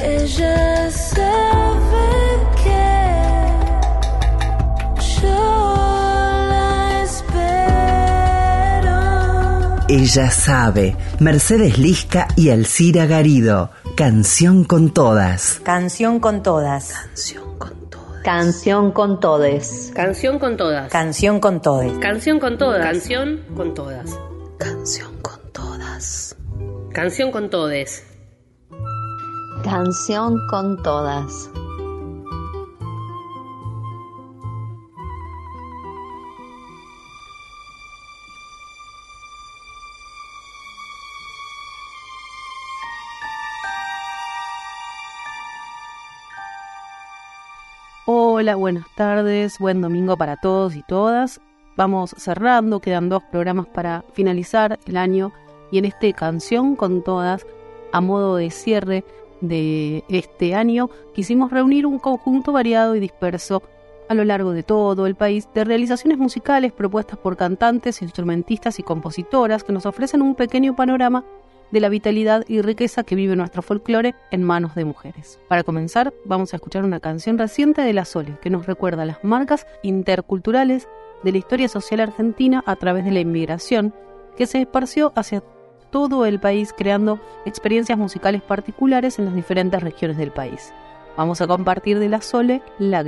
Ella sabe que yo la espero. Ella sabe. Mercedes Lisca y Alcira Garido. Canción con todas. Canción con todas. Canción con todas. Canción con todes. Canción con todas. Canción con todes. Canción con todas. Canción con todas. Canción con todas. Canción con todes. Canción con todas. Hola, buenas tardes, buen domingo para todos y todas. Vamos cerrando, quedan dos programas para finalizar el año y en este canción con todas, a modo de cierre de este año, quisimos reunir un conjunto variado y disperso a lo largo de todo el país de realizaciones musicales propuestas por cantantes, instrumentistas y compositoras que nos ofrecen un pequeño panorama de la vitalidad y riqueza que vive nuestro folclore en manos de mujeres. Para comenzar, vamos a escuchar una canción reciente de La Sole que nos recuerda las marcas interculturales de la historia social argentina a través de la inmigración que se esparció hacia todo el país creando experiencias musicales particulares en las diferentes regiones del país. Vamos a compartir de La Sole La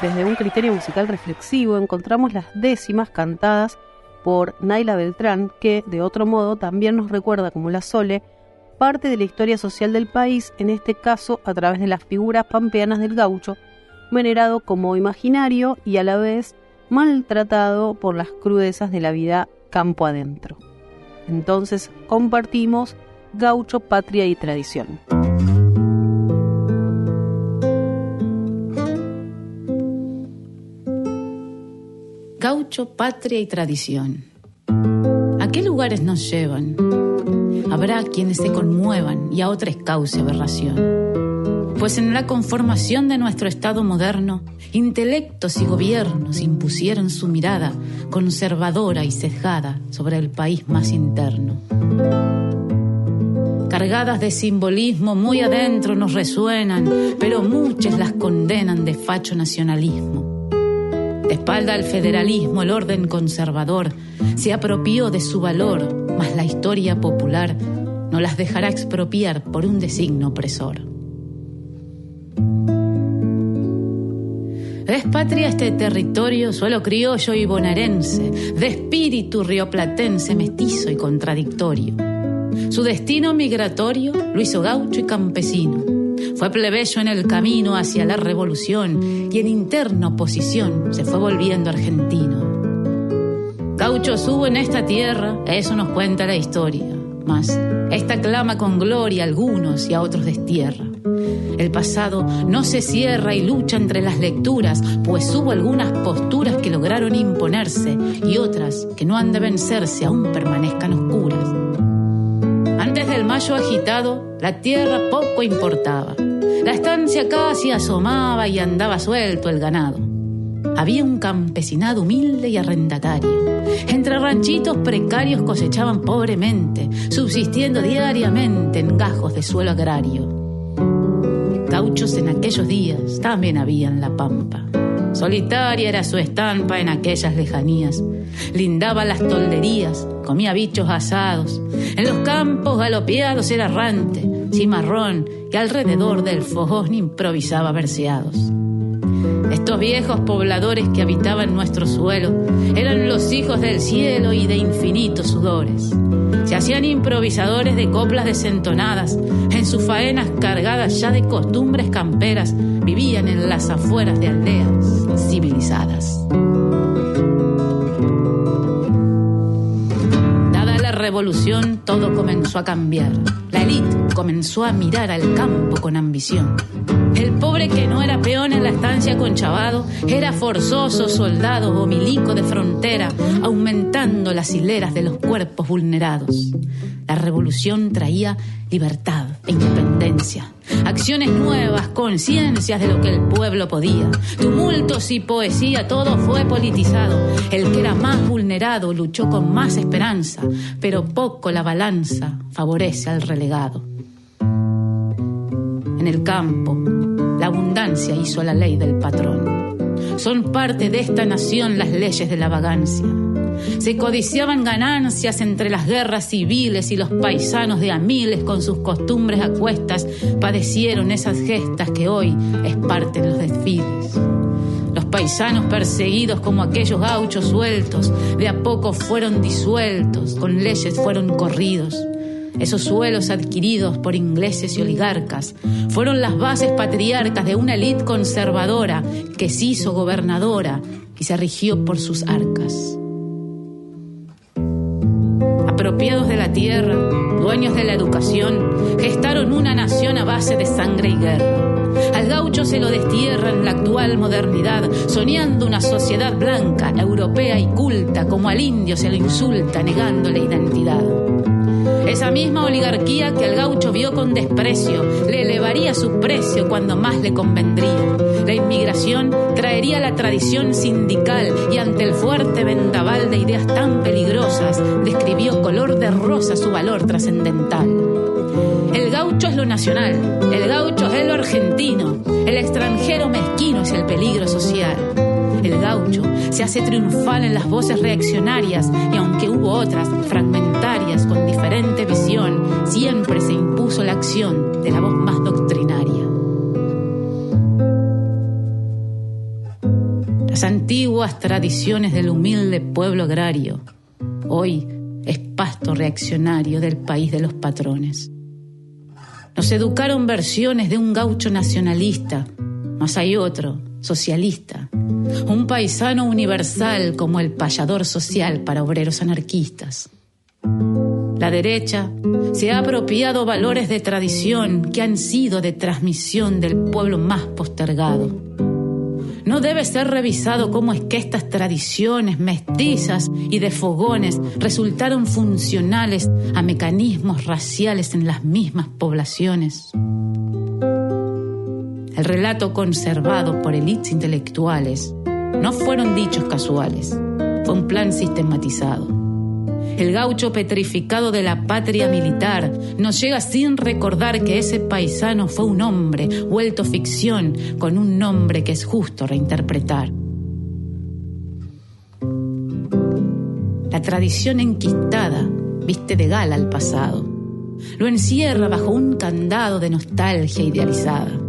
desde un criterio musical reflexivo, encontramos las décimas cantadas por Naila Beltrán, que, de otro modo, también nos recuerda como la Sole parte de la historia social del país, en este caso a través de las figuras pampeanas del gaucho, venerado como imaginario y a la vez maltratado por las crudezas de la vida campo adentro. Entonces compartimos gaucho, patria y tradición. Gaucho, patria y tradición. ¿A qué lugares nos llevan? Habrá quienes se conmuevan y a otros cause aberración. Pues en la conformación de nuestro Estado moderno, intelectos y gobiernos impusieron su mirada conservadora y sesgada sobre el país más interno. Cargadas de simbolismo muy adentro nos resuenan, pero muchas las condenan de facho nacionalismo. De espalda al federalismo, el orden conservador se apropió de su valor, mas la historia popular no las dejará expropiar por un designo opresor. Es patria este territorio, suelo criollo y bonaerense, de espíritu rioplatense, mestizo y contradictorio. Su destino migratorio lo hizo gaucho y campesino fue plebeyo en el camino hacia la revolución y en interna oposición se fue volviendo argentino. Gaucho hubo en esta tierra, eso nos cuenta la historia. Mas esta clama con gloria a algunos y a otros destierra. El pasado no se cierra y lucha entre las lecturas, pues hubo algunas posturas que lograron imponerse y otras que no han de vencerse aún permanezcan oscuras. Antes del mayo agitado, la tierra poco importaba. La estancia casi asomaba y andaba suelto el ganado. Había un campesinado humilde y arrendatario. Entre ranchitos precarios cosechaban pobremente, subsistiendo diariamente en gajos de suelo agrario. Gauchos en aquellos días también había en la pampa. Solitaria era su estampa en aquellas lejanías. Lindaba las tolderías, comía bichos asados. En los campos galopeados era errante, cimarrón, y alrededor del fogón improvisaba verseados. Estos viejos pobladores que habitaban nuestro suelo eran los hijos del cielo y de infinitos sudores. Se hacían improvisadores de coplas desentonadas, en sus faenas cargadas ya de costumbres camperas, vivían en las afueras de aldeas civilizadas. Dada la revolución, todo comenzó a cambiar. La élite comenzó a mirar al campo con ambición. El pobre que no era peón en la estancia con Chavado era forzoso soldado o milico de frontera, aumentando las hileras de los cuerpos vulnerados. La revolución traía libertad e independencia, acciones nuevas, conciencias de lo que el pueblo podía, tumultos y poesía, todo fue politizado. El que era más vulnerado luchó con más esperanza, pero poco la balanza favorece al relegado. En el campo, la abundancia hizo la ley del patrón. Son parte de esta nación las leyes de la vagancia. Se codiciaban ganancias entre las guerras civiles y los paisanos de a miles con sus costumbres a cuestas padecieron esas gestas que hoy es parte de los desfiles. Los paisanos perseguidos como aquellos gauchos sueltos de a poco fueron disueltos, con leyes fueron corridos. Esos suelos adquiridos por ingleses y oligarcas fueron las bases patriarcas de una élite conservadora que se hizo gobernadora y se rigió por sus arcas. Apropiados de la tierra, dueños de la educación, gestaron una nación a base de sangre y guerra. Al gaucho se lo destierra en la actual modernidad, soñando una sociedad blanca, europea y culta, como al indio se lo insulta, negándole identidad. Esa misma oligarquía que el gaucho vio con desprecio le elevaría su precio cuando más le convendría. La inmigración traería la tradición sindical y ante el fuerte vendaval de ideas tan peligrosas describió color de rosa su valor trascendental. El gaucho es lo nacional, el gaucho es lo argentino, el extranjero mezquino es el peligro social. El gaucho se hace triunfal en las voces reaccionarias y aunque hubo otras fragmentarias con siempre se impuso la acción de la voz más doctrinaria. antiguas tradiciones del humilde pueblo agrario. Hoy es pasto reaccionario del país de los patrones. Nos educaron versiones de un gaucho nacionalista, mas hay otro, socialista, un paisano universal como el payador social para obreros anarquistas. La derecha se ha apropiado valores de tradición que han sido de transmisión del pueblo más postergado. No debe ser revisado cómo es que estas tradiciones mestizas y de fogones resultaron funcionales a mecanismos raciales en las mismas poblaciones. El relato conservado por élites intelectuales no fueron dichos casuales, fue un plan sistematizado. El gaucho petrificado de la patria militar nos llega sin recordar que ese paisano fue un hombre vuelto ficción con un nombre que es justo reinterpretar. La tradición enquistada viste de gala al pasado. Lo encierra bajo un candado de nostalgia idealizada.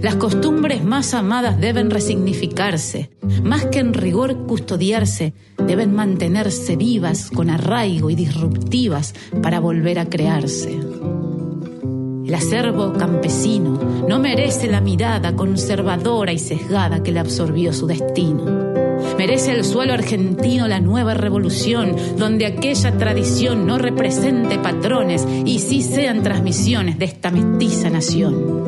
Las costumbres más amadas deben resignificarse, más que en rigor custodiarse, deben mantenerse vivas con arraigo y disruptivas para volver a crearse. El acervo campesino no merece la mirada conservadora y sesgada que le absorbió su destino. Merece el suelo argentino la nueva revolución, donde aquella tradición no represente patrones y sí sean transmisiones de esta mestiza nación.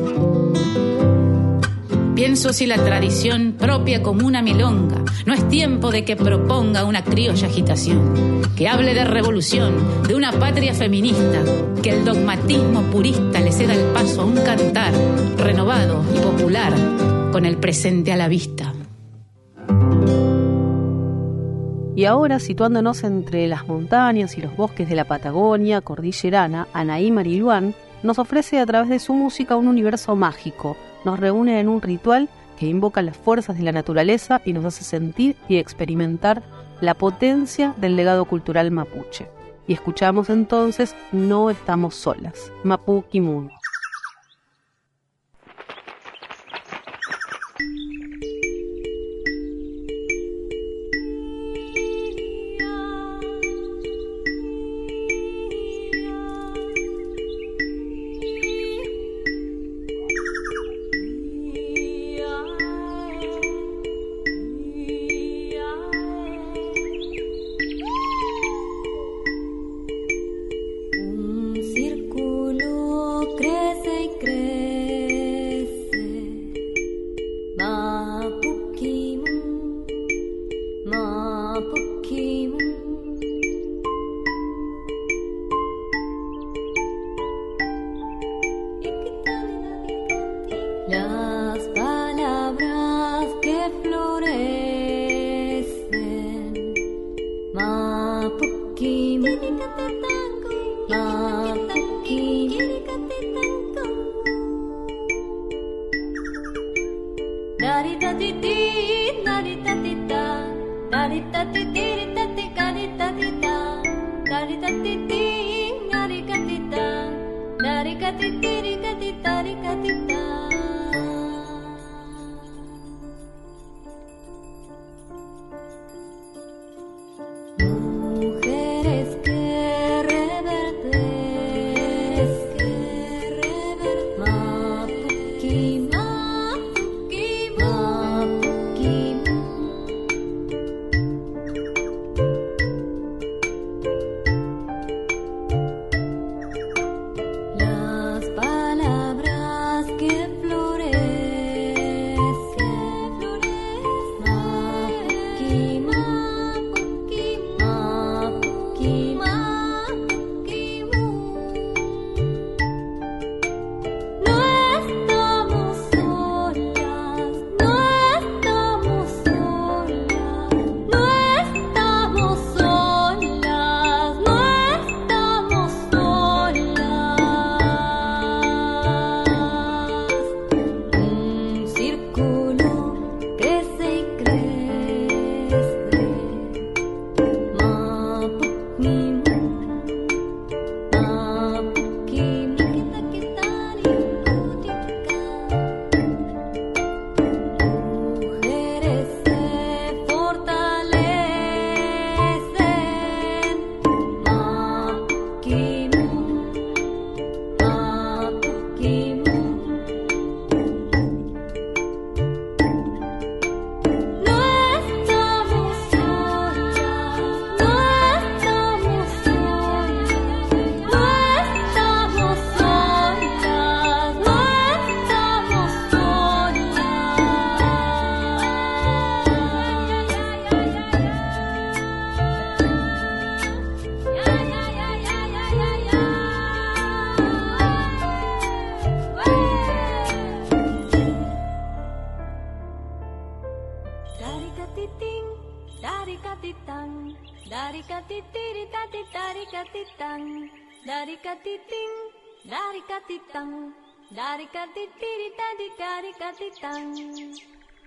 Pienso si la tradición propia como una milonga no es tiempo de que proponga una criolla agitación, que hable de revolución, de una patria feminista, que el dogmatismo purista le ceda el paso a un cantar renovado y popular con el presente a la vista. Y ahora, situándonos entre las montañas y los bosques de la Patagonia cordillerana, Anaí Mariluán nos ofrece a través de su música un universo mágico, nos reúne en un ritual que invoca las fuerzas de la naturaleza y nos hace sentir y experimentar la potencia del legado cultural mapuche. Y escuchamos entonces No estamos solas, Mapu Kimun.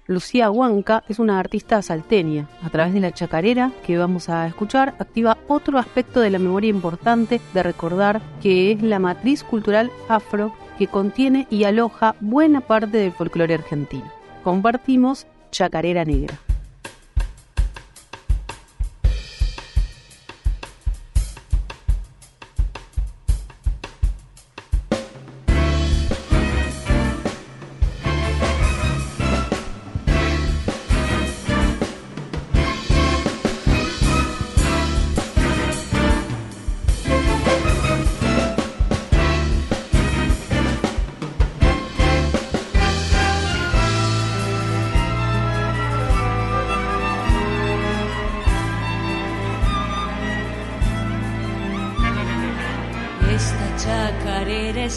Lucía Huanca es una artista salteña. A través de la chacarera que vamos a escuchar, activa otro aspecto de la memoria importante de recordar que es la matriz cultural afro que contiene y aloja buena parte del folclore argentino. Compartimos Chacarera Negra.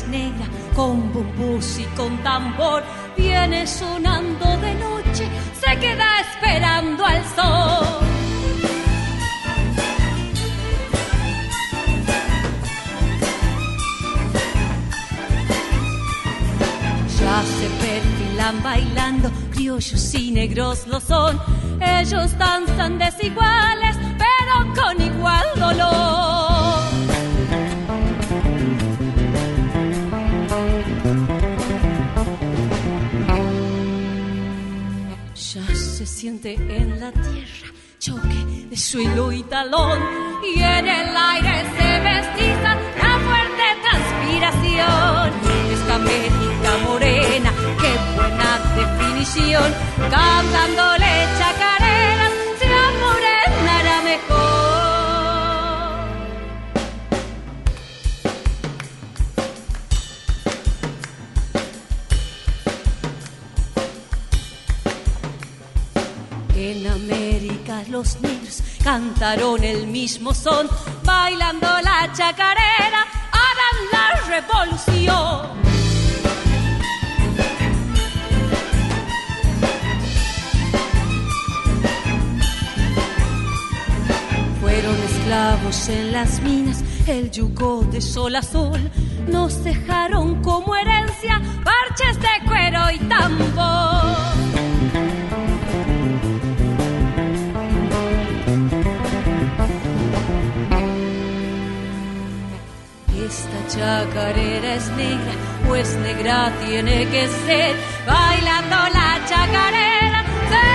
Negra, con bumbús y con tambor, viene sonando de noche, se queda esperando al sol. Ya se perfilan bailando, criollos y negros lo son, ellos danzan desiguales, pero con igual dolor. Siente en la tierra choque de suelo y talón y en el aire se mestiza la fuerte transpiración. Esta América morena, qué buena definición, cantándole chacareras, En América los negros cantaron el mismo son, bailando la chacarera, harán la revolución. Fueron esclavos en las minas, el yugo de sol a sol, nos dejaron como herencia parches de cuero y tambor. Chacarera es negra, pues negra tiene que ser. Bailando la chacarera, se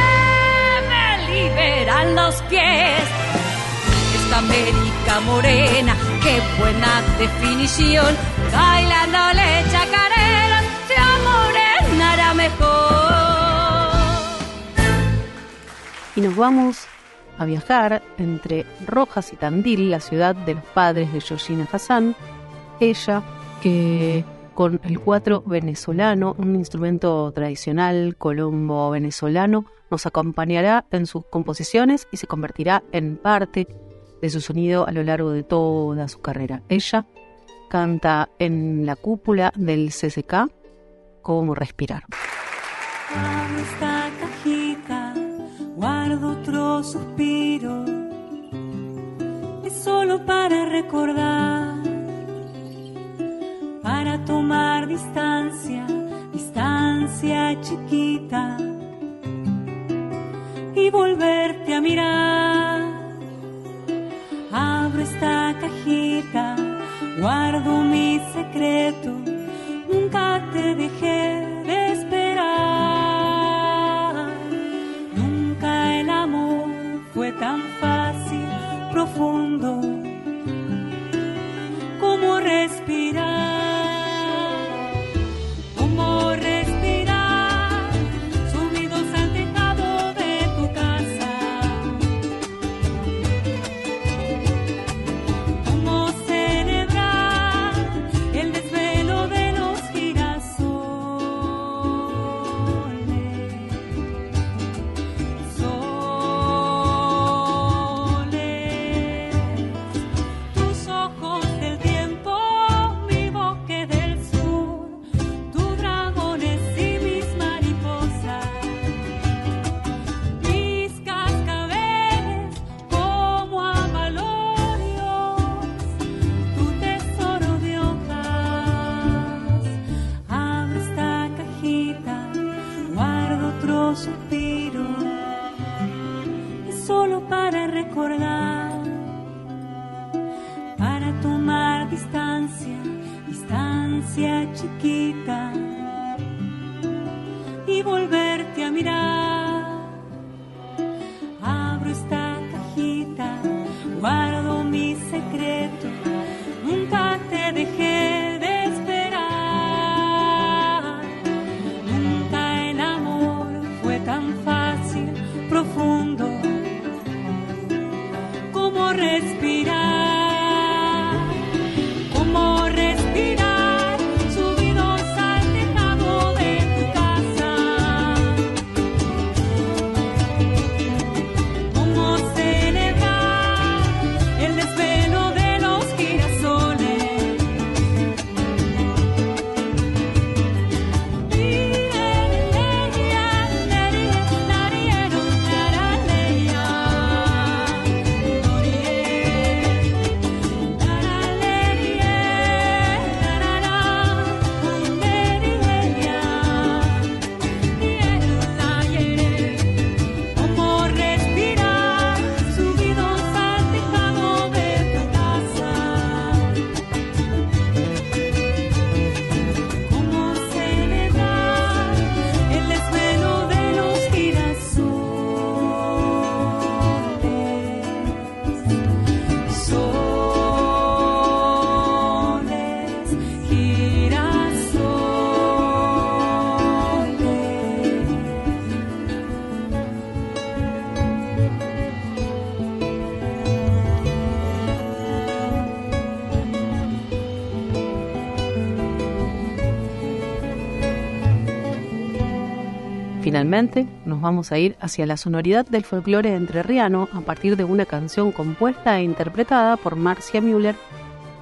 me liberan los pies. Esta América morena, qué buena definición. Bailándole chacarera, se amorenará mejor. Y nos vamos a viajar entre Rojas y Tandil, la ciudad de los padres de Georgina Hassan. Ella, que con el cuatro venezolano, un instrumento tradicional colombo venezolano, nos acompañará en sus composiciones y se convertirá en parte de su sonido a lo largo de toda su carrera. Ella canta en la cúpula del CCK Cómo respirar. Esta cajita, guardo otro suspiro. Es solo para recordar, para tomar distancia, distancia chiquita y volverte a mirar. Abro esta cajita, guardo mi secreto, nunca te dejé de esperar. Nunca el amor fue tan fácil, profundo, como respirar, Finalmente, nos vamos a ir hacia la sonoridad del folclore entrerriano a partir de una canción compuesta e interpretada por Marcia Müller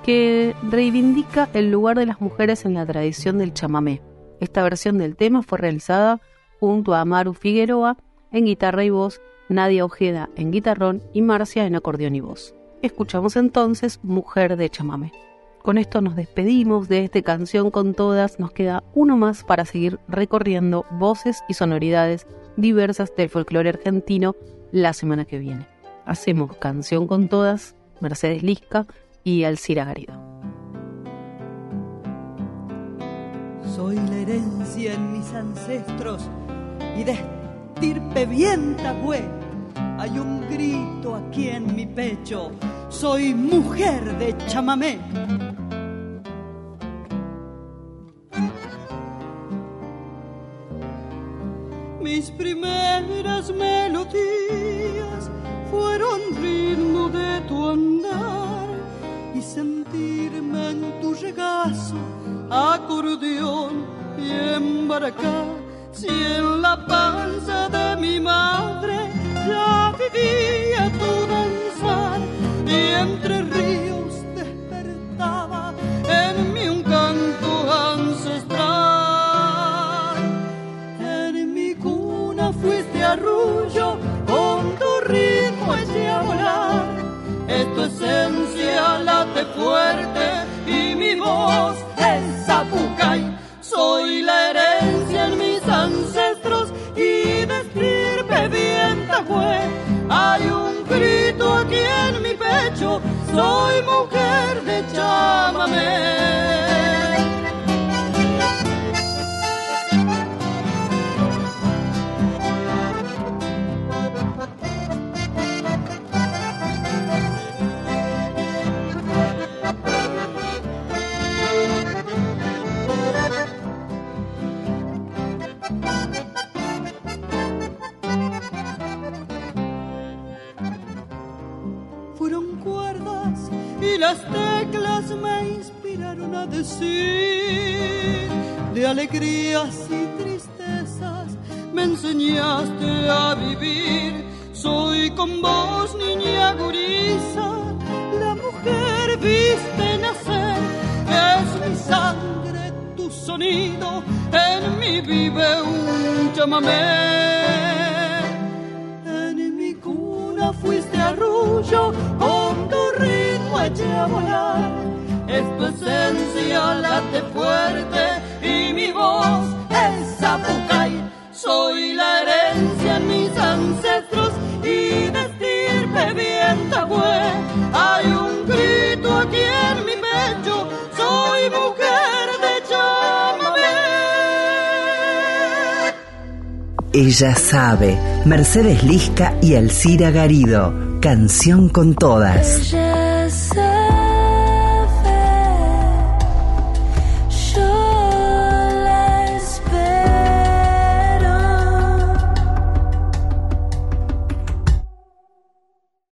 que reivindica el lugar de las mujeres en la tradición del chamamé. Esta versión del tema fue realizada junto a Maru Figueroa en guitarra y voz, Nadia Ojeda en guitarrón y Marcia en acordeón y voz. Escuchamos entonces Mujer de chamamé. Con esto nos despedimos de esta canción con todas. Nos queda uno más para seguir recorriendo voces y sonoridades diversas del folclore argentino la semana que viene. Hacemos canción con todas, Mercedes Lisca y Alcira Garido. Soy la herencia en mis ancestros y de estirpe bien. Hay un grito aquí en mi pecho. Soy mujer de chamamé. Mis primeras melodías fueron ritmo de tu andar y sentirme en tu regazo, acordeón y embaracá. Si en la panza de mi madre ya vivía tu danzar y entre ríos despertaba en mí un canto ancestral. En mi cuna fuiste arrullo, con tu ritmo eché a volar. Es tu esencia late fuerte y mi voz Hay un grito aquí en mi pecho, soy mujer de chamamé. Las teclas me inspiraron a decir de alegrías y tristezas me enseñaste a vivir. Soy con vos, niña gurisa, la mujer viste nacer. Es mi sangre, tu sonido, en mí vive un chamamé. Eché a volar. Es tu esencia late fuerte y mi voz es zapucay. soy la herencia en mis ancestros y de estirpe bien tabue. Hay un grito aquí en mi pecho, soy mujer de chamamé. Ella sabe. Mercedes Lisca y Alcira Garido. Canción con todas. Ella